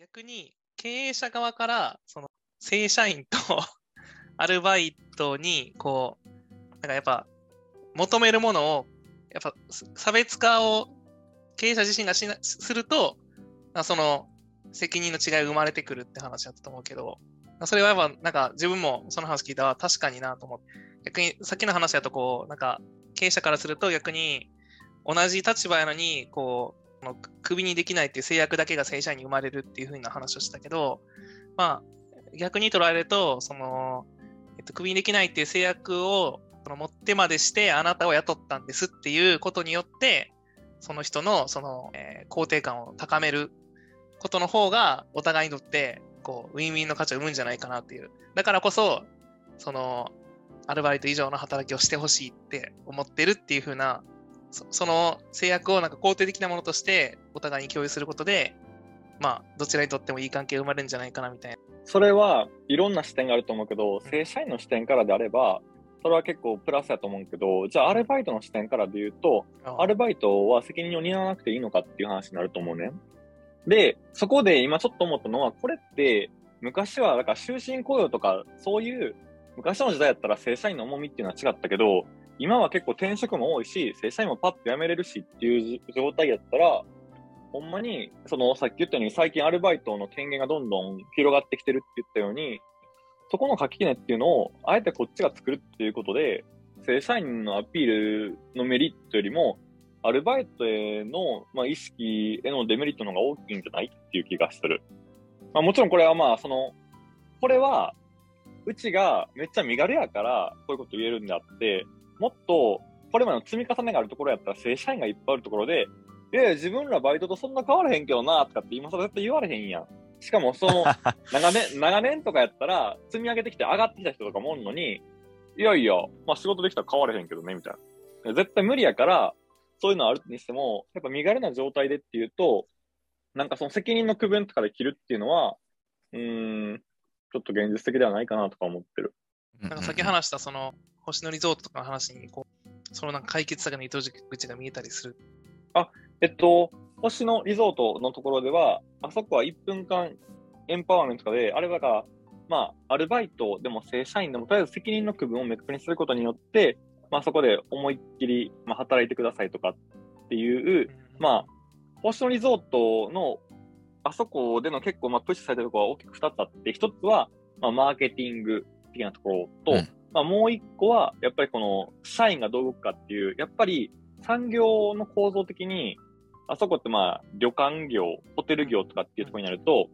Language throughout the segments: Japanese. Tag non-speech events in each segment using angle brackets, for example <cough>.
逆に経営者側からその正社員と <laughs> アルバイトにこうなんかやっぱ求めるものをやっぱ差別化を経営者自身がしなするとその責任の違いが生まれてくるって話だったと思うけどそれはやっぱなんか自分もその話聞いたら確かになと思って。逆にさっきの話だとこうなんか経営者からすると逆に同じ立場やのにこうクビにできないっていう制約だけが正社員に生まれるっていうふうな話をしたけどまあ逆に捉えるとその、えっと、クビにできないっていう制約をその持ってまでしてあなたを雇ったんですっていうことによってその人のその、えー、肯定感を高めることの方がお互いにとってこうウィンウィンの価値を生むんじゃないかなっていう。だからこそそのアルバイト以上の働きをしてほしいって思ってるっていう風なそその制約をなんか肯定的なものとしてお互いに共有することでまあどちらにとってもいい関係が生まれるんじゃないかなみたいな。それはいろんな視点があると思うけど正社員の視点からであればそれは結構プラスやと思うけど、じゃあアルバイトの視点からで言うと、アルバイトは責任を担わなくていいのかっていう話になると思うね。で、そこで今ちょっと思ったのは、これって昔はだから終身雇用とかそういう昔の時代やったら正社員の重みっていうのは違ったけど、今は結構転職も多いし、正社員もパッと辞めれるしっていう状態やったら、ほんまに、そのさっき言ったように最近アルバイトの権限がどんどん広がってきてるって言ったように、そこの垣根っていうのを、あえてこっちが作るっていうことで、正社員のアピールのメリットよりも、アルバイトへの、まあ、意識へのデメリットの方が大きいんじゃないっていう気がする。まあ、もちろんこれはまあ、その、これは、うちがめっちゃ身軽やから、こういうこと言えるんであって、もっと、これまでの積み重ねがあるところやったら正社員がいっぱいあるところで、いやいや、自分らバイトとそんな変わらへんけどな、とかって今更絶対言われへんやん。しかもその、<laughs> 長年、長年とかやったら、積み上げてきて上がってきた人とかもおるのに、いやいや、まあ仕事できたら変われへんけどね、みたいな。絶対無理やから、そういうのあるにしても、やっぱ身軽な状態でっていうと、なんかその責任の区分とかで切るっていうのは、うん、ちょっと現実的ではないかなとか思ってる。なんかさっき話したその星野リゾートとかの話にこう、そのなんか解決策の糸口が見えたりする。あ、えっと、星野リゾートのところでは、あそこは1分間エンパワーメントとかで、あれだから、まあ、アルバイトでも正社員でも、とりあえず責任の区分を明確にすることによって、まあ、そこで思いっきり、まあ、働いてくださいとかっていう、まあ、星野リゾートの、あそこでの結構、まあ、プッシュされてるところは大きく2つあって、1つは、まあ、マーケティング的なところと、うん、まあ、もう1個は、やっぱりこの、社員がどう動くかっていう、やっぱり、産業の構造的に、あそこってまあ、旅館業、ホテル業とかっていうところになると、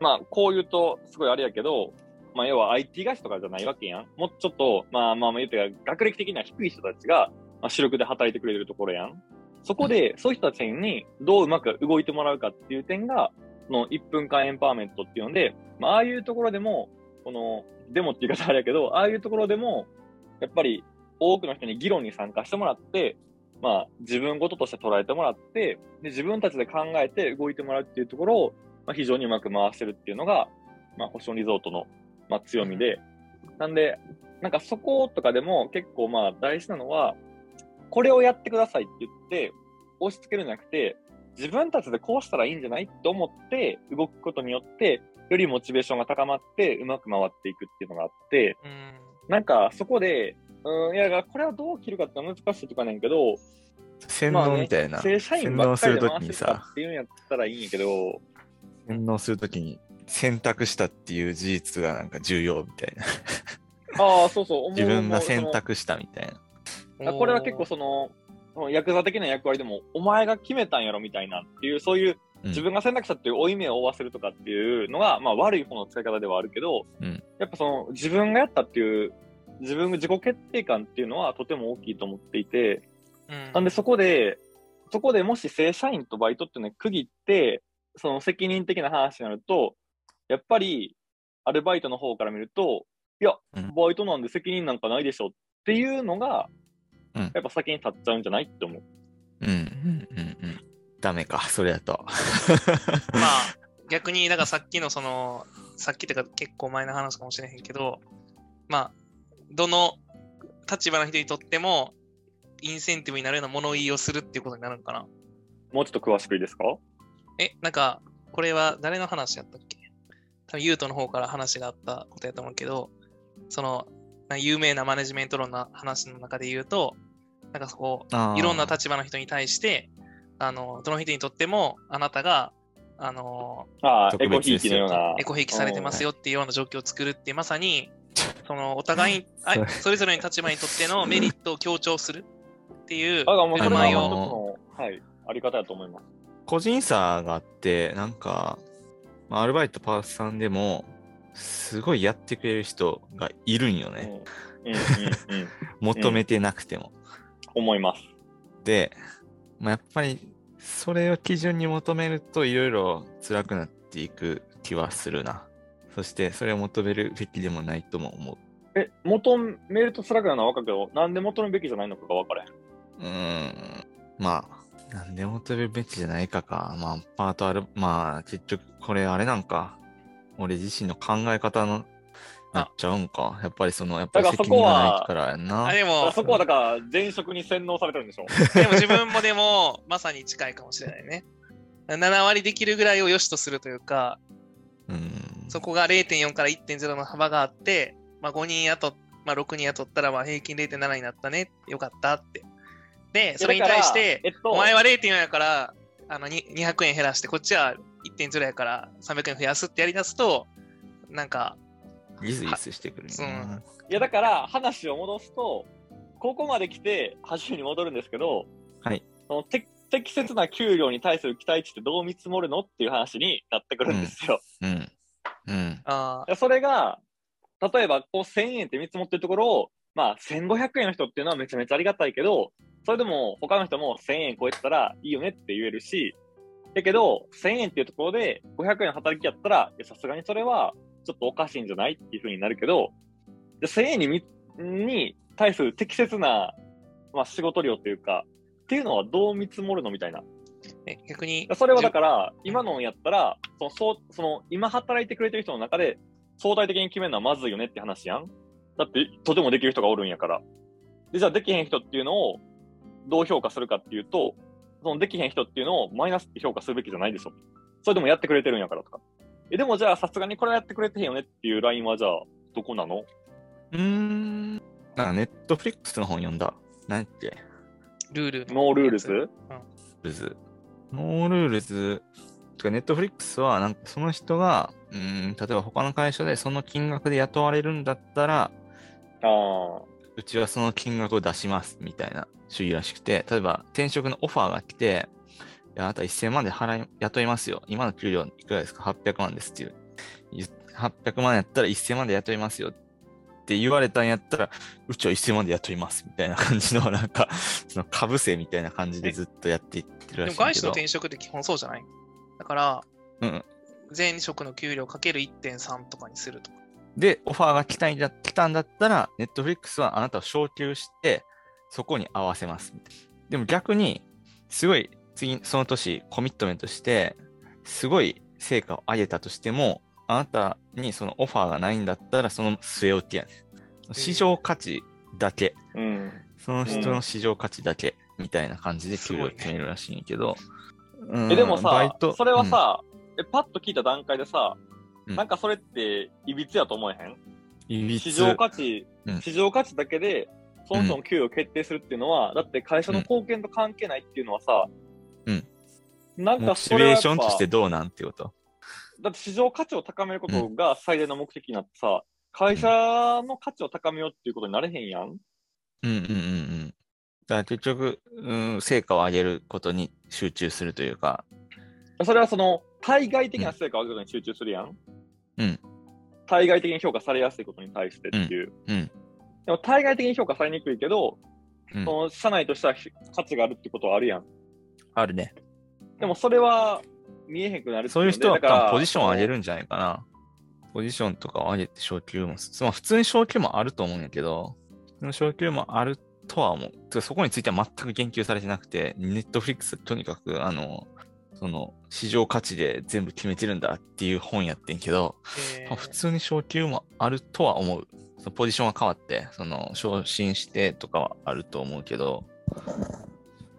まあ、こう言うと、すごいあれやけど、まあ、要は IT 会社とかじゃないわけやん。もうちょっと、まあまあまあ言うて学歴的には低い人たちが、まあ、主力で働いてくれるところやん。そこで、そういう人たちにどううまく動いてもらうかっていう点が、この1分間エンパワーメントっていうので、まあ、ああいうところでも、この、デモって言い方あれやけど、ああいうところでも、やっぱり多くの人に議論に参加してもらって、まあ、自分事として捉えてもらって、で、自分たちで考えて動いてもらうっていうところを、まあ、非常にうまく回してるっていうのが、まあ、星野リゾートの、まあ、強みで、なんで、なんかそことかでも結構まあ大事なのは、これをやってくださいって言って押し付けるんじゃなくて、自分たちでこうしたらいいんじゃないと思って動くことによって、よりモチベーションが高まってうまく回っていくっていうのがあって、なんかそこでうん、いや、これはどう切るかって難しいとかねんけど、洗脳みたいな。正社員ばっかりで回してたっていうんやったらいいんやけど、洗脳するときに選択したっていう事実がなんか重要みたいな。ああ、そうそう。<laughs> 自分が選択したみたいな。これは結構その、ヤクザ的な役割でも、お前が決めたんやろみたいなっていう、そういう自分が選択したっていう負い目を負わせるとかっていうのが、まあ悪い方の使い方ではあるけど、うん、やっぱその自分がやったっていう自分が自己決定感っていうのはとても大きいと思っていて、うん、なんでそこで、そこでもし正社員とバイトってね、区切って、その責任的な話になると、やっぱり、アルバイトの方から見ると、いや、バイトなんで責任なんかないでしょっていうのが、うん、やっぱ先に立っちゃうんじゃないって思う。うん、うん、うん、うん。ダメか、それだと。<laughs> まあ、逆に、だからさっきのその、さっきってか結構前の話かもしれへんけど、まあ、どの立場の人にとっても、インセンティブになるような物言いをするっていうことになるのかな。もうちょっと詳しくいいですか？え、なんか、これは誰の話やったっけ？多分ユートの方から話があったことやと思うけど、その、な有名なマネジメント論の話の中で言うと、なんかそこいろんな立場の人に対して、あの、どの人にとっても、あなたが、あの、ああ、エコひいのような。エコひいきされてますよっていうような状況を作るって、まさに、<laughs> その、お互いに、あそれぞれの立場にとってのメリットを強調するっていうだからもうそいを、の、はい、あり方だと思います。個人差があって、なんか、まあ、アルバイトパースさんでも、すごいやってくれる人がいるんようん、ね。うん、うん、うん。<laughs> 求めてなくても。思います。で、まあ、やっぱり、それを基準に求めると、いろいろ辛くなっていく気はするな。そして、それを求めるべきでもないとも思う。え、求めると辛くなるのは分かるけど、なんで求めるべきじゃないのかが分からへん。うーん。まあ、なんで求めるべきじゃないかか。まあ、パートある、まあ、結局、これあれなんか。俺自身の考え方の、なっちゃうんか。やっぱりその、やっぱりだからそ責任がこはないからやんな。あでも、そこはだから、前職に洗脳されてるんでしょ。でも自分もでも、まさに近いかもしれないね。7割できるぐらいを良しとするというか、うん。そこが0.4から1.0の幅があって、まあ、5人雇っ、まあ、6人雇ったらまあ平均0.7になったね。よかったって。で、それに対して、えっと、お前は0.4やから、あのに200円減らして、こっちは1.0やから300円増やすってやり出すと、なんか、ギスギスしてくるんやな。いやだから話を戻すと、ここまで来て初めに戻るんですけど、はい。そのて適切な給料に対する期待値ってどう見積もるのっていう話になってくるんですよ。うん。うん。あいやそれが、例えばこう1000円って見積もってるところを、まあ1500円の人っていうのはめちゃめちゃありがたいけど、それでも他の人も1000円超えてたらいいよねって言えるし、だけど1000円っていうところで500円働きやったら、さすがにそれはちょっとおかしいんじゃないっていうふうになるけど、で1000円にみに対する適切な、まあ、仕事量というか、っていうのはどう見積もるのみたいな。え逆に、それはだから、今のやったら、その、そう、その、今働いてくれてる人の中で、相対的に決めるのはまずいよねって話やん。だって、とてもできる人がおるんやから。で、じゃあできへん人っていうのを、どう評価するかっていうと、そのできへん人っていうのをマイナスって評価するべきじゃないでしょ。それでもやってくれてるんやからとか。え、でもじゃあさすがにこれやってくれてへんよねっていうラインはじゃあ、どこなの？うーん。なんかネットフリックスの本読んだ。何やっけ？ルールノールールズ？ルーズ。ノールールズ。とか、ネットフリックスは、なんかその人が、うーん、例えば他の会社でその金額で雇われるんだったら、ああ。うちはその金額を出しますみたいな主義らしくて、例えば転職のオファーが来て、いやあなた1000万で払い、雇いますよ。今の給料いくらですか ?800 万ですっていう。ゆ800万やったら1000万で雇いますよって言われたんやったら、うちは1000万で雇いますみたいな感じの、なんか、<laughs> その株せみたいな感じでずっとやっていってるでらしいけど。も外資の転職って基本そうじゃない？だから、うん。前職の給料かける1.3とかにするとか。で、オファーが来たんだ来たんだったら、ネットフリックスはあなたを昇給して、そこに合わせます。でも逆に、すごい、次、その年、コミットメントして、すごい成果を上げたとしても、あなたにそのオファーがないんだったら、その据え置きやねん。市場価値だけ、うん。その人の市場価値だけ、みたいな感じで給料を決めるらしいんやけど。うんえ、でもさそれはさ、え、パッと聞いた段階でさ、うんなんかそれって、いびつやと思えへん？市場価値、うん市場価値だけで、その人の給与を決定するっていうのは、だって会社の貢献と関係ないっていうのはさ、うん。なんモチかそれはやっぱベーションとしてどうなんてこと？だって市場価値を高めることが最大の目的になってさ、会社の価値を高めようっていうことになれへんやん。うんうんうんうん。だから結局、うん、成果を上げることに集中するというか、それはその、対外的な成果を上げることに集中するやん。うん。対外的に評価されやすいことに対してっていう。うん。でも対外的に評価されにくいけど、うんその社内としては価値があるってことはあるやん。あるね。でもそれは見えへんくなるそういう人はのでだからポジションを上げるんじゃないかな。ポジションとかを上げて昇給も、まあ普通に昇給もあると思うんやけど、昇給もあるとは思う。そこについては全く言及されてなくて、ネットフリックスとにかく、あの、その市場価値で全部決めてるんだっていう本やってんけど、えーまあ普通に昇給もあるとは思う。そのポジションが変わって、その昇進してとかはあると思うけど、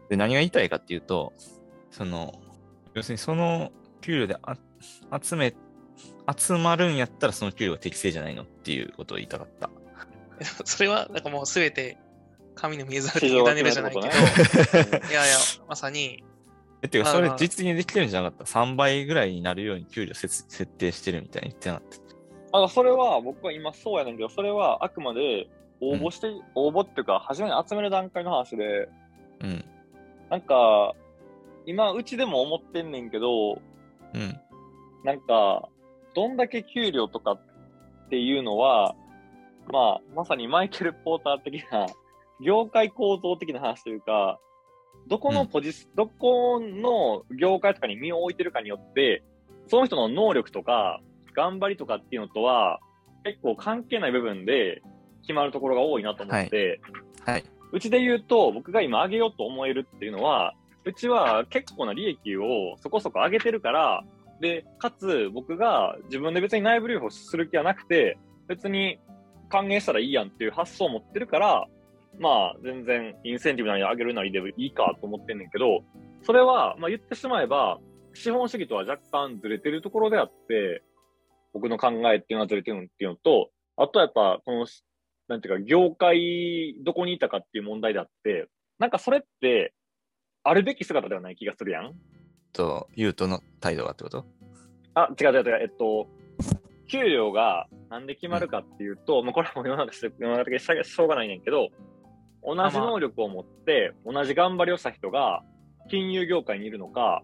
で、何が言いたいかっていうと、その、要するにその給料で集め、集まるんやったらその給料が適正じゃないのっていうことを言いたかった。<laughs> それは、なんかもうすべて神の見えざる市場が委ねるじゃないけど、<laughs> いやいや、まさに、え、てか、それ実現できてるんじゃなかった ?3 倍ぐらいになるように給料設設定してるみたいに言ってなかった。あそれは僕は今そうやねんけど、それはあくまで応募して、応募っていうか、初めに集める段階の話で、うん。なんか、今、うちでも思ってんねんけど、うん。なんか、どんだけ給料とかっていうのは、まあ、まさにマイケル・ポーター的な、業界構造的な話というか、どこのポジス、どこの業界とかに身を置いてるかによって、その人の能力とか、頑張りとかっていうのとは、結構関係ない部分で決まるところが多いなと思って、はい。うちで言うと、僕が今上げようと思えるっていうのは、うちは結構な利益をそこそこ上げてるから、で、かつ僕が自分で別に内部留保する気はなくて、別に還元したらいいやんっていう発想を持ってるから、まあ全然インセンティブなり上げるなりでいいかと思ってんねんけど、それは、まあ言ってしまえば、資本主義とは若干ずれてるところであって、僕の考えっていうのはずれてるっていうのと、あとはやっぱ、このなんていうか、業界、どこにいたかっていう問題であって、なんかそれって、あるべき姿ではない気がするやん。と、ユートの態度がってこと？あ、違う違う違う、えっと、給料がなんで決まるかっていうと、まあこれはもう世の中世の中的にしょしょうがないねんけど、同じ能力を持って、同じ頑張りをした人が、金融業界にいるのか、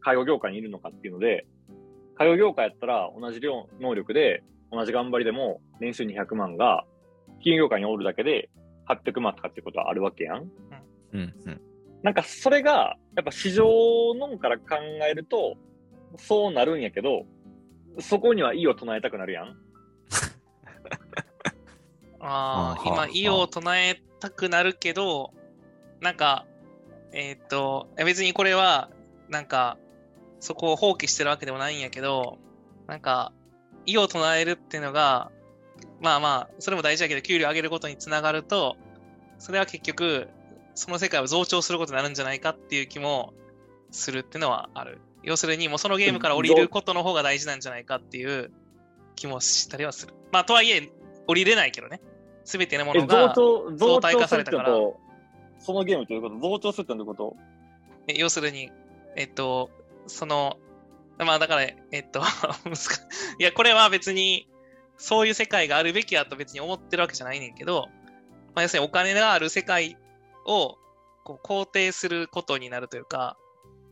介護業界にいるのかっていうので、介護業界やったら同じ量、能力で、同じ頑張りでも、年収200万が、金融業界におるだけで、800万とかっていうことはあるわけやん。うん、うん。なんかそれが、やっぱ市場論から考えると、そうなるんやけど、そこには異を唱えたくなるやん。<laughs> ああ、今、意を唱えたくなるけど、なんか、えーっと、いや別にこれは、なんか、そこを放棄してるわけでもないんやけど、なんか、意を唱えるっていうのが、まあまあ、それも大事だけど、給料上げることにつながると、それは結局、その世界を増長することになるんじゃないかっていう気もするっていうのはある。要するに、もうそのゲームから降りることの方が大事なんじゃないかっていう気もしたりはする。まあ、とはいえ、降りれないけどね。すべてのものが、長、増相対長する化されたからそのゲームということ、増長するってこと？え要するに、えっと、その、まあだから、えっと、<laughs> いや、これは別に、そういう世界があるべきやと別に思ってるわけじゃないねんけど、まあ、要するにお金がある世界をこう肯定することになるというか、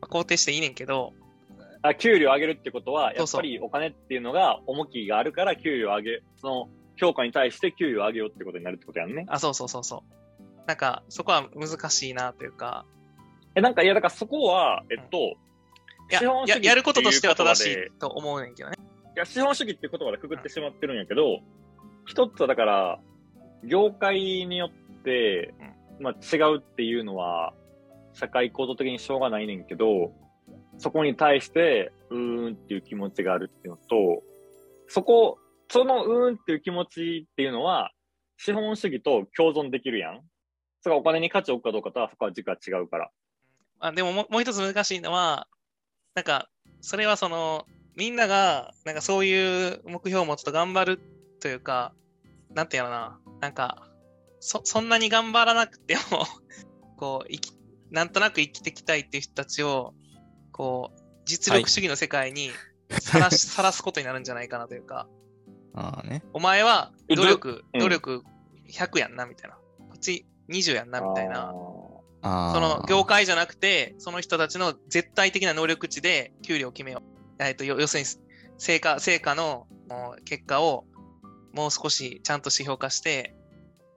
まあ肯定していいねんけど、あ、給料上げるってことは、やっぱりお金っていうのが重きがあるから給料上げ、その評価に対して給料上げようってことになるってことやんね。あ、そうそうそうそう。なんか、そこは難しいなというか、え、なんか、いや、だからそこは、えっと、いや資本主義ややることとしては正しいと思うねんけどね。いや、資本主義っていう言葉でくくってしまってるんやけど、一つはだから、業界によって、まあ違うっていうのは、社会構造的にしょうがないねんけど、そこに対して、うーんっていう気持ちがあるっていうのと、そこ、そのうーんっていう気持ちっていうのは、資本主義と共存できるやん。それがお金に価値を置くかどうかとは、そこは軸が違うから。あでももうもう一つ難しいのは、なんか、それはその、みんなが、なんかそういう目標を持つと頑張るというか、なんていうのな、なんか、そ、そんなに頑張らなくても、<laughs> こう、生き、なんとなく生きていきたいっていう人たちを、こう、実力主義の世界にさらし、<laughs> さらすことになるんじゃないかなというか、ああね。お前はえ努力、うん努力100やんな、みたいな。こっち20やんな、みたいな。ああ。その業界じゃなくて、その人たちの絶対的な能力値で給料を決めよう。えっと、よ要するに、成果、成果の結果をもう少しちゃんと指標化して、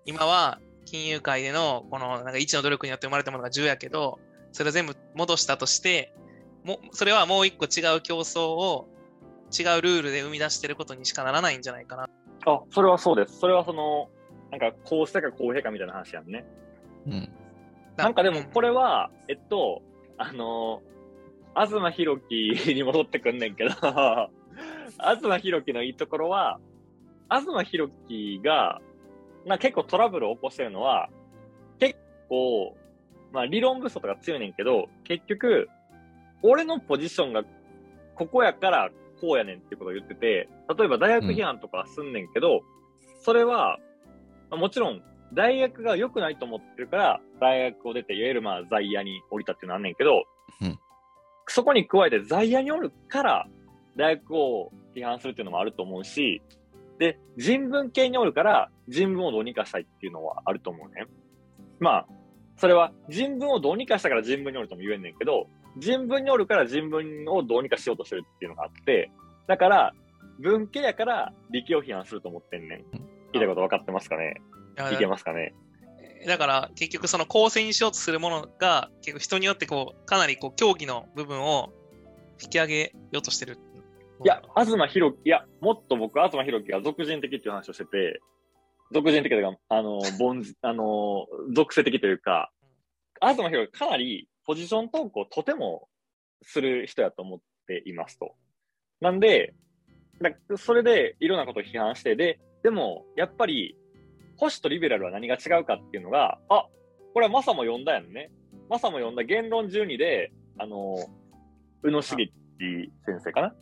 今は金融界でのこのなんか1の努力によって生まれたものが10やけど、それを全部戻したとして、もそれはもう一個違う競争を違うルールで生み出してることにしかならないんじゃないかな。あ、それはそうです。それはその、なんか、こうしたか公平かみたいな話やんね。うん。なんかでも、これ、れは、えっと、あのー、東博樹に戻ってくんねんけど、<laughs> 東博樹のいいところは、東博樹が、まあ結構トラブルを起こしてるのは、結構、まあ理論武装とか強いねんけど、結局、俺のポジションがここやからこうやねんっていうことを言ってて、例えば大学批判とかすんねんけど、それは、まあもちろん、大学が良くないと思ってるから、大学を出て、いわゆるまあ在野に降りたっていうのはあんねんけど、うん。そこに加えて在野におるから、大学を批判するっていうのもあると思うし、で、人文系におるから、人文をどうにかしたいっていうのはあると思うね。まあ、それは人文をどうにかしたから人文におるとも言えんねんけど、人文におるから人文をどうにかしようとしてるっていうのがあって、だから、文系やから理系を批判すると思ってんねん。言いたいこと分かってますかね？いけますかね？だから結局その構成にしようとするものが結構人によってこうかなりこう競技の部分を引き上げようとしてる。いや、東博樹、いや、もっと僕、東博樹が俗人的っていう話をしてて、俗人的というか、あの、<laughs> 凡人、あの、属性的というか、東博樹かなりポジショントークをとてもする人やと思っていますと。なんで、だそれでいろんなことを批判して、で、でも、やっぱり、保守とリベラルは何が違うかっていうのが、あ、これはマサも読んだやんね。マサも読んだ言論12で、あの、宇野茂樹先生かな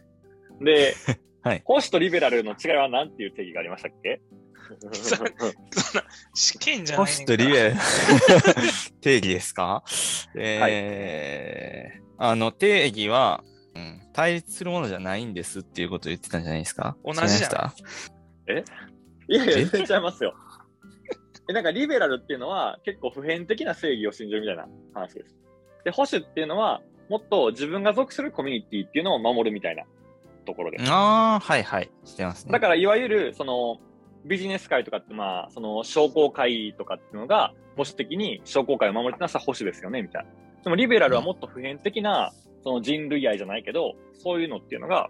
で、<laughs> はい。保守とリベラルの違いは何っていう定義がありましたっけ？そんな試験じゃホないねんか。らストリベル。<laughs> 定義ですか？えーあの、定義は、うん、対立するものじゃないんですっていうことを言ってたんじゃないですか？同じじゃん。違いました？いやいや、え？全然違いますよ。え、なんかリベラルっていうのは結構普遍的な正義を信じるみたいな話です。で、保守っていうのはもっと自分が属するコミュニティっていうのを守るみたいなところです。ああ、はいはい。してますね。だからいわゆるそのビジネス界とかってまあ、その商工会とかっていうのが保守的に商工会を守るってのはさ保守ですよね、みたいな。でもリベラルはもっと普遍的なその人類愛じゃないけど、そういうのっていうのが、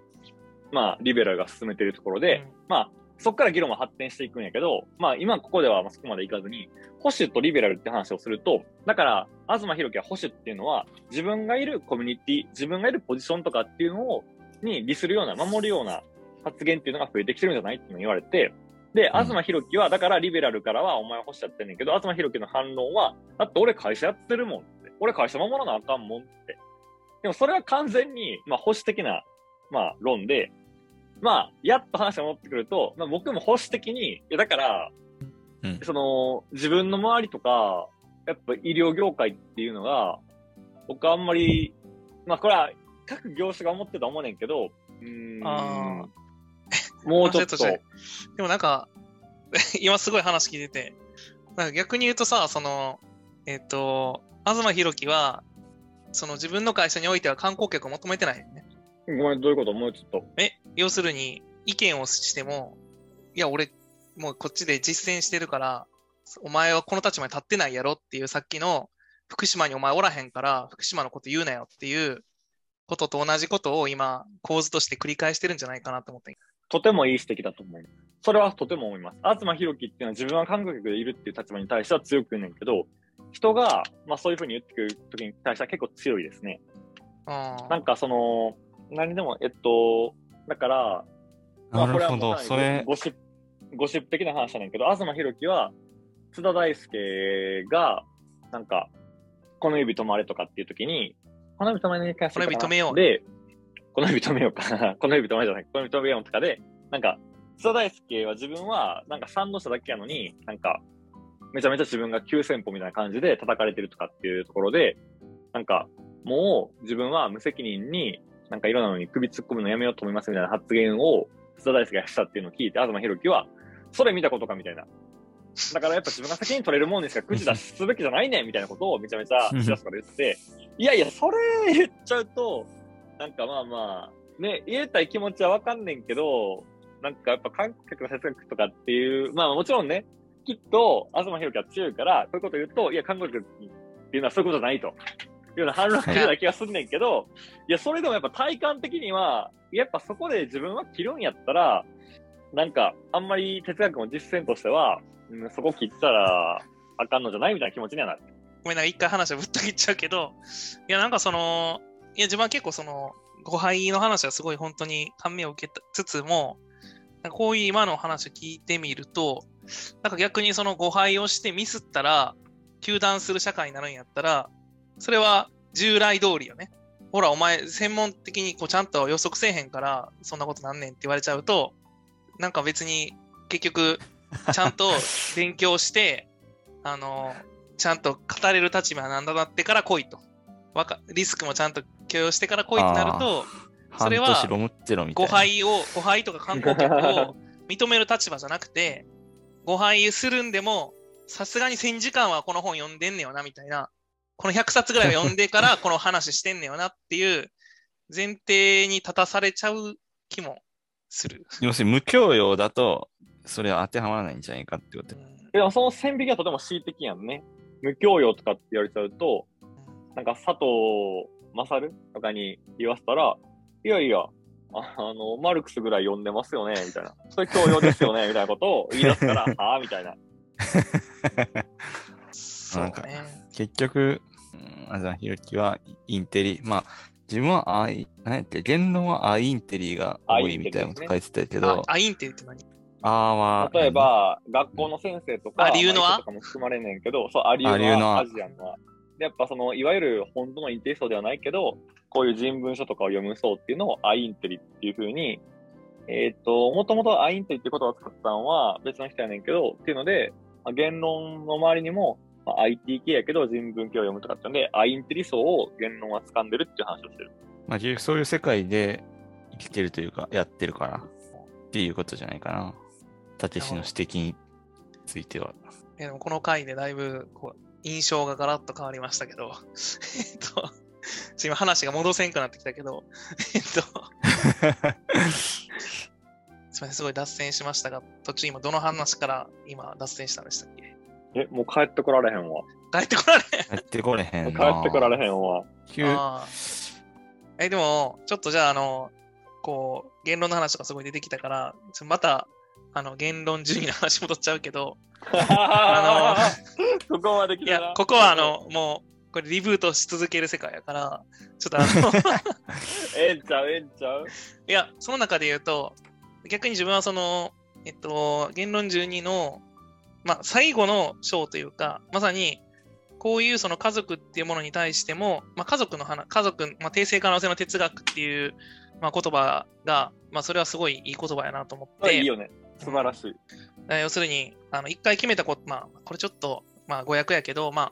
まあ、リベラルが進めてるところで、まあ、そこから議論は発展していくんやけど、まあ今ここではまあそこまでいかずに、保守とリベラルって話をすると、だから、東博樹は保守っていうのは、自分がいるコミュニティ、自分がいるポジションとかっていうのを、に利するような、守るような発言っていうのが増えてきてるんじゃないって言われて、で、うん東博樹は、だからリベラルからはお前は保守やってんねんけど、東博樹の反論は、だって俺会社やってるもんって。俺会社守らなあかんもんって。でもそれは完全に、まあ保守的な、まあ論で、まあ、やっと話が戻ってくると、まあ僕も保守的に、いやだから、うんその、自分の周りとか、やっぱ医療業界っていうのが、僕はあんまり、まあこれは各業種が思ってたと思うねんけど、うーん。あもうちょっと、でもなんか、<laughs> 今すごい話聞いてて、なんか逆に言うとさ、その、えっ、と、東博樹は、その自分の会社においては観光客を求めてないよね。ごめん、どういうこと？もうちょっと。え、要するに、意見をしても、いや、俺、もうこっちで実践してるから、お前はこの立場に立ってないやろっていうさっきの、福島にお前おらへんから、福島のこと言うなよっていうことと同じことを今、構図として繰り返してるんじゃないかなと思って。とてもいい指摘だと思います。それはとても思います。東博樹っていうのは自分は韓国でいるっていう立場に対しては強く言うねんけど、人が、まあそういうふうに言ってくる時に対しては結構強いですね。あなんかその、何でも、えっと、だから、まあなるほど。これはもうそれ、ゴシップ、ゴシップ的な話なんやけど、東博樹は、津田大介が、なんか、この指止まれとかっていう時に、この指止まれに関してこの指止めようで、この指止めようか。この指止まれじゃない。この指止めようとかで、なんか、津田大介は自分は、なんか賛同しただけやのに、なんか、めちゃめちゃ自分が急先鋒みたいな感じで叩かれてるとかっていうところで、なんか、もう自分は無責任に、なんかいろんなのに首突っ込むのやめようと思いますみたいな発言を、津田大介がしたっていうのを聞いて、東博樹は、それ見たことかみたいな。だからやっぱ自分が責任取れるもんにしか口出しすべきじゃないねんみたいなことをめちゃめちゃしらすから言ってて、いやいや、それ言っちゃうと、なんかまあまあ、ね、言えたい気持ちはわかんねんけど、なんかやっぱ観光客の哲学とかっていう、まあもちろんね、きっと、東博樹は強いから、こういうこと言うと、いや、韓国っていうのはそういうことじゃないと。いうような反論が出るような気がすんねんけど、いや、それでもやっぱ体感的には、やっぱそこで自分は切るんやったら、なんか、あんまり哲学の実践としては、うん、そこ切ったらあかんのじゃないみたいな気持ちにはなる。ごめんな、一回話をぶった切っちゃうけど、いや、なんかその、いや、自分は結構その、誤配の話はすごい本当に感銘を受けつつも、こういう今の話を聞いてみると、なんか逆にその誤配をしてミスったら、糾弾する社会になるんやったら、それは従来通りよね。ほら、お前、専門的にこうちゃんと予測せえへんから、そんなことなんねんって言われちゃうと、なんか別に、結局、ちゃんと勉強して、あの、ちゃんと語れる立場なんだなってから来いと。わかリスクもちゃんと許容してから来いってなると、そ半れは誤な。配を、誤配とか観光客を認める立場じゃなくて、誤配するんでも、さすがに1000時間はこの本読んでんねよな、みたいな。この100冊ぐらいは読んでから <laughs> この話してんねよなっていう前提に立たされちゃう気もする。要するに無教養だと、それは当てはまらないんじゃないかってでもその線引きはとても恣意的やんね。無教養とかって言われちゃうと、なんか佐藤勝とかに言わせたら、いやいや、ああの、マルクスぐらい読んでますよね、みたいな。それ教養ですよね、<laughs> みたいなことを言い出したら、<laughs> はあみたいな。<laughs> そうなんかね。結局、うん、あざひろきはインテリ、まあ、自分はアイ、何やっけ、言論はアインテリが多いみたいなこと書いてたけあど、アインテリって何？あーは、例えば、学校の先生とか、あ理由のは？とかも含まれんねんけど、そう、ありゆのアジアンのは。で、やっぱその、いわゆる本当のインテリ層ではないけど、こういう人文書とかを読む層っていうのをアインテリっていうふうに、えっ、と、もともとアインテリっていう言葉を使ったのは別の人やねんけど、っていうので、まあ言論の周りにも、まあ、IT 系やけど人文系を読むとかってので、アインテリ層を言論は掴んでるっていう話をしてる。まあ、そういう世界で生きてるというか、やってるからっていうことじゃないかな。たけしの指摘については。えでもこの回でだいぶこう印象がガラッと変わりましたけど、えっと、今話が戻せんくなってきたけど、えっと、すみません、すごい脱線しましたが、途中今どの話から今脱線したんでしたっけ？え、もう帰ってこられへんわ。帰ってこられ帰ってこれへん帰な。ってこられへんわ。急あえ、でも、ちょっとじゃあ、あの、こう、言論の話とかすごい出てきたから、また、あの、言論順位の話戻っちゃうけど、<laughs> あの、ここまでいや、ここはあ、の、もう、これリブートし続ける世界やから、ちょっとあの、<laughs> ええんちゃう、ええんちゃう？いや、その中で言うと、逆に自分はその、えっと、言論12の、まあ、最後の章というか、まさに、こういうその家族っていうものに対しても、まあ、家族の話、家族、まあ、定性可能性の哲学っていう、まあ、言葉が、まあ、それはすごいいい言葉やなと思って、あいいよね。素晴らしい。要するに、あの、一回決めたこと、まあ、これちょっと、まあ、誤訳やけど、まあ、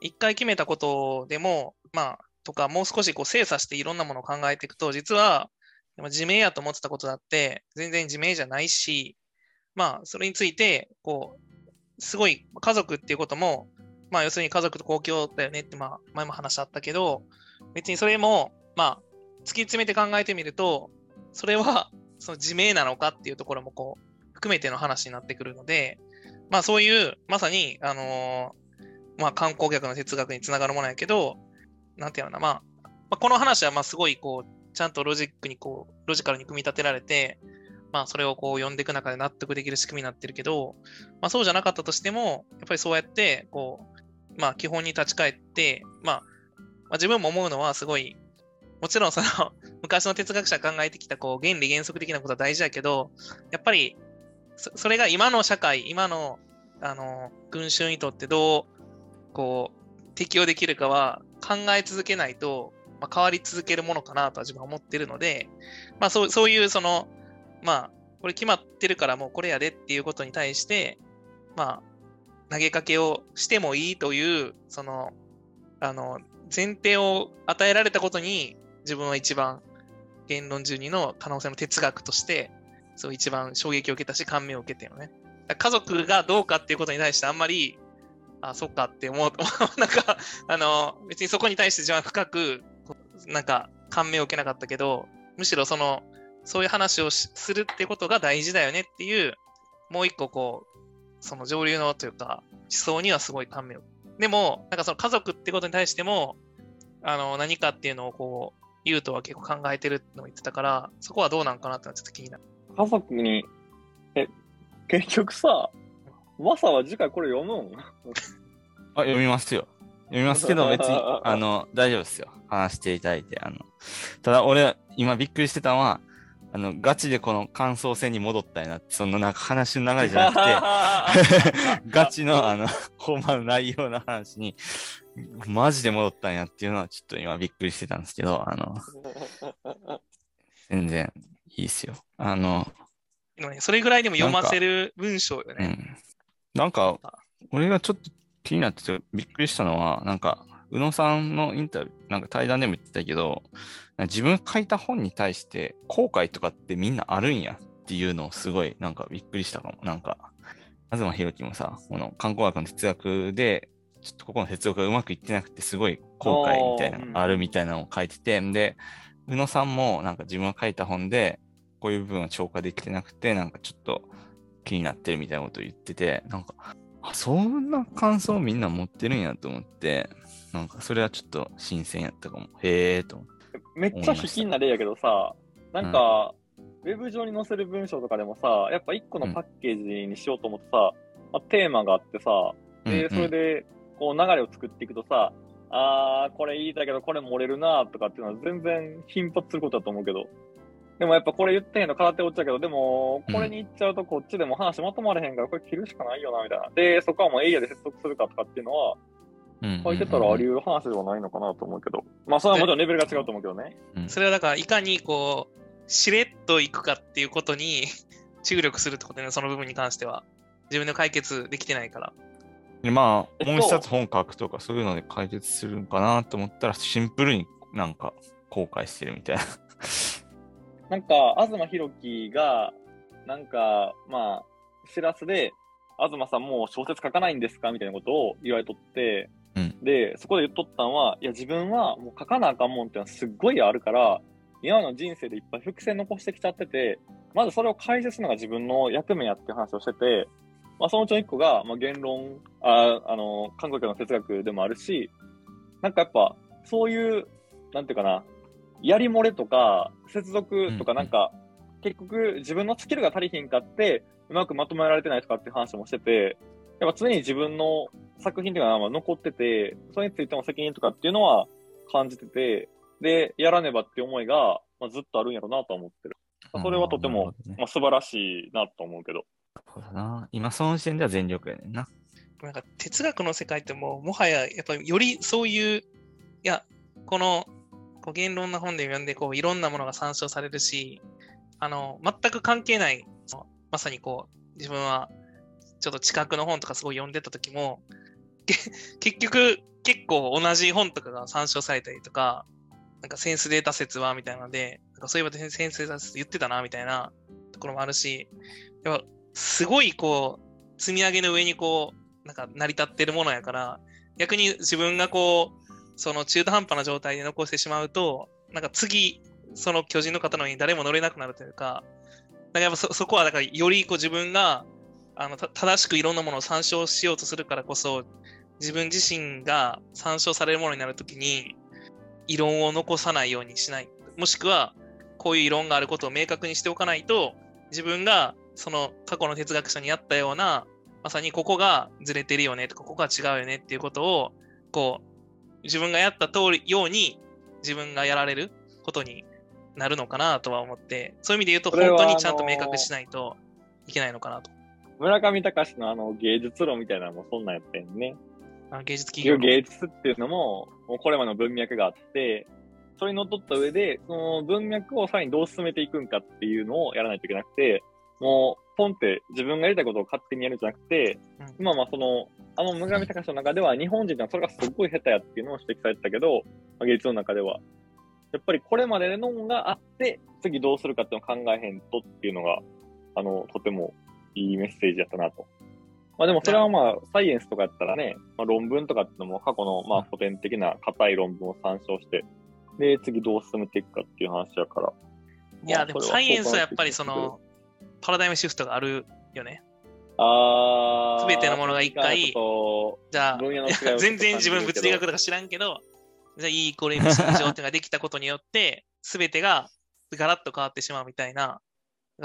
一回決めたことでも、まあ、とか、もう少しこう精査していろんなものを考えていくと、実は、自明やと思ってたことだって、全然自明じゃないし、まあ、それについて、こう、すごい家族っていうことも、まあ、要するに家族と公共だよねって、まあ、前も話あったけど、別にそれも、まあ、突き詰めて考えてみると、それは、その自明なのかっていうところも、こう、含めての話になってくるので、まあそういう、まさに、あのーまあ観光客の哲学につながるものやけど、なんていうのかな、まあ、まあ、この話はまあすごいこう、ちゃんとロジックにこう、ロジカルに組み立てられて、まあそれをこう読んでいく中で納得できる仕組みになってるけど、まあそうじゃなかったとしても、やっぱりそうやって、こう、まあ基本に立ち返って、まあ、まあ自分も思うのはすごい、もちろんその、<laughs> 昔の哲学者が考えてきたこう原理原則的なことは大事だけど、やっぱりそそれが今の社会、今のあの群衆にとってどうこう適用できるかは考え続けないと、まあ、変わり続けるものかなとは自分は思ってるので、まあ、そうそういうその、まあ、これ決まってるからもうこれやでっていうことに対して、まあ、投げかけをしてもいいという、その、あの、前提を与えられたことに、自分は一番言論12の可能性の哲学として、そう一番衝撃を受けたし、感銘を受けたよね。家族がどうかっていうことに対してあんまり、あ、そっかって思うと、なんか、<laughs> あの、別にそこに対して自分は深く、なんか感銘を受けなかったけど、むしろその、そういう話をするってことが大事だよねっていう、もう一個こう、その上流のというか、思想にはすごい感銘を。でも、なんかその家族ってことに対しても、あの、何かっていうのをこう、言うとは結構考えてるのを言ってたから、そこはどうなんかなってのはちょっと気になる。家族に、え、結局さ、マサは次回これ読むん？あ、読みますよ。読みますけど、<laughs> 別に、あの、大丈夫ですよ。話していただいて。あの、ただ、俺、今びっくりしてたのは、ああの、ガチでこの感想戦に戻ったんやなって、そのなんか話の流れじゃなくて、<laughs> ガチのあの、本番の内容の話に、マジで戻ったんやっていうのはちょっと今びっくりしてたんですけど、あの、<laughs> 全然いいっすよ。あの、それぐらいでも読ませる文章よね。うん。なんか、俺がちょっと気になっててびっくりしたのは、なんか、宇野さんのインタビュー、なんか対談でも言ってたけど、自分書いた本に対して後悔とかってみんなあるんやっていうのをすごいなんかびっくりしたかも。なんか、東博樹もさ、この観光学の哲学で、ちょっとここの哲学がうまくいってなくてすごい後悔みたいなのがあるみたいなのを書いてて、で、宇野さんもなんか自分が書いた本で、こういう部分は超過できてなくて、なんかちょっと気になってるみたいなことを言ってて、なんか、あ、そんな感想みんな持ってるんやと思って、なんかそれはちょっと新鮮やったかも。へえーと思って。めっちゃ卑近な例やけどさ、なんか、ウェブ上に載せる文章とかでもさ、やっぱ一個のパッケージにしようと思ってさ、まあ、テーマがあってさ、で、うんそれで、こう流れを作っていくとさ、あー、これ言いたいけど、これ漏れるなとかっていうのは全然頻発することだと思うけど、でもやっぱこれ言ってへんの空手落ちだけど、でも、これに行っちゃうとこっちでも話まとまれへんから、これ切るしかないよな、みたいな。で、そこはもうエイヤで接続するかとかっていうのは、うん書いてたらあり得る話ではないのかなと思うけど。まあ、それはもちろんレベルが違うと思うけどね。うんそれはだから、いかにこう、しれっといくかっていうことに <laughs> 注力するってことね、その部分に関しては。自分で解決できてないから。でまあ、えっともう一冊本書くとかそういうので解決するのかなと思ったら、シンプルになんか後悔してるみたいな。なんか、東博樹が、なんか、まあ、しらすで、東さんもう小説書かないんですか？みたいなことを言われとって、うん。で、そこで言っとったんは、いや、自分はもう書かなあかんもんっていうのはすっごいあるから、今の人生でいっぱい伏線残してきちゃってて、まずそれを解説するのが自分の役目やって話をしてて、まあ、そのうちの一個が、まあ、言論、あ、あの、韓国の哲学でもあるし、なんかやっぱ、そういう、なんていうかな、やり漏れとか、接続とか、うんなんか、結局自分のスキルが足りひんかって、うまくまとめられてないとかっていう話もしてて、やっぱ常に自分の作品っていうのはまあ残ってて、それについての責任とかっていうのは感じてて、で、やらねばっていう思いが、まあ、ずっとあるんやろうなとは思ってる。まあそれはとてもねまあ、素晴らしいなと思うけど。そうだな。今その時点では全力やねんな。なんか哲学の世界ってもう、もはや、やっぱりよりそういう、いや、この、こう言論な本で読んで、こう、いろんなものが参照されるし、あの、全く関係ない、まさにこう、自分は、ちょっと近くの本とかすごい読んでた時も、結局、結構同じ本とかが参照されたりとか、なんかセンスデータ説はみたいなので、なんかそういえばセンスデータ説言ってたなみたいなところもあるし、やっぱすごいこう、積み上げの上にこう、なんか成り立ってるものやから、逆に自分がこう、その中途半端な状態で残してしまうと、なんか次、その巨人の方のように誰も乗れなくなるというか、だかやっぱそそこはだからよりこう自分があの正しくいろんなものを参照しようとするからこそ、自分自身が参照されるものになるときに、異論を残さないようにしない。もしくは、こういう異論があることを明確にしておかないと、自分がその過去の哲学者にあったような、まさにここがずれてるよねとか、ここが違うよねっていうことを、こう、自分がやった通りように自分がやられることになるのかなとは思って、そういう意味で言うと、本当にちゃんと明確しないといけないのかなと。村上隆のあの芸術論みたいなのもそんなんやってんね。あ芸術企結業芸術っていうのも、もうこれまでの文脈があって、それにのっとった上で、その文脈をさらにどう進めていくんかっていうのをやらないといけなくて、もう、ポンって自分がやりたいことを勝手にやるんじゃなくて、うん今まあその、あの村上隆の中では日本人ってのはそれがすごい下手やっていうのを指摘されてたけど、まあ芸術の中では。やっぱりこれまでのがあって、次どうするかっていうのを考えへんとっていうのが、あの、とてもいいメッセージやったなと。まあでもそれはまあ、サイエンスとかやったらね、まあ論文とかっていうのも過去のまあ古典的な硬い論文を参照して、で、次どう進めていくかっていう話やから。いや、でもサイエンスはやっぱりその、パラダイムシフトがあるよね。あー。全てのものが一回。じゃあ <laughs> 全然自分物理学とか知らんけど、じゃあ E イコール MC 以上っていうのができたことによって、すべてがガラッと変わってしまうみたいな、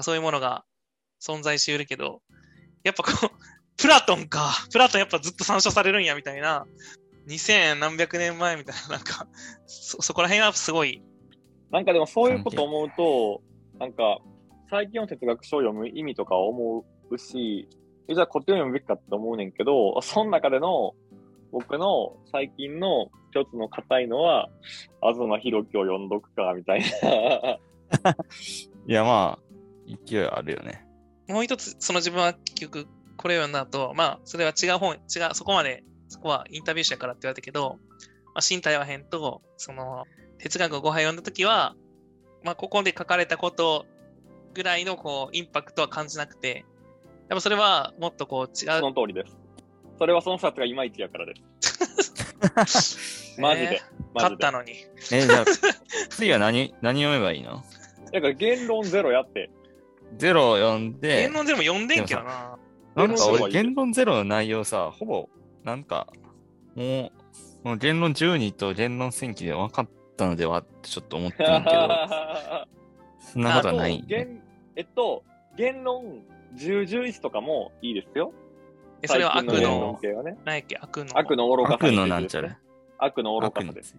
そういうものが存在しているけど、やっぱこう、<laughs> プラトンか、プラトンやっぱずっと参照されるんやみたいな、2000何百年前みたいな、なんか、そ、そこら辺はすごい、なんかでもそういうこと思うと、なんか、最近の哲学書を読む意味とか思うし、えじゃあこっちを読むべきかって思うねんけど、その中での僕の最近の一つの硬いのは、東博樹を読んどくか、みたいな。<laughs> いや、まあ、勢いあるよね。もう一つ、その自分は結局、これを読んだ後、まあ、それは違う本、違う、そこまで、そこはインタビュー者からって言われたけど、まあ、身体は変と、その、哲学を5杯読んだときは、まあ、ここで書かれたことぐらいの、こう、インパクトは感じなくて、やっぱそれはもっとこう、違う。その通りです。それはその2つがいまいちやからです。<laughs> マジで。勝ったのに。え、じゃあ、次は何、何読めばいいの？だから言論ゼロやって。ゼロ読んで言、論ゼロも読んでんけどな。なんか俺、言論ゼロはいい言論ゼロの内容さ、ほぼ、なんか、もう、もう言論12と言論戦記で分かったのではってちょっと思ってるけど、<laughs> そんなことはないえっと、言論10、11とかもいいですよ。えそれは悪の。何やっけ、悪の。悪の愚かさ悪のなんちゃら。悪の愚かさです。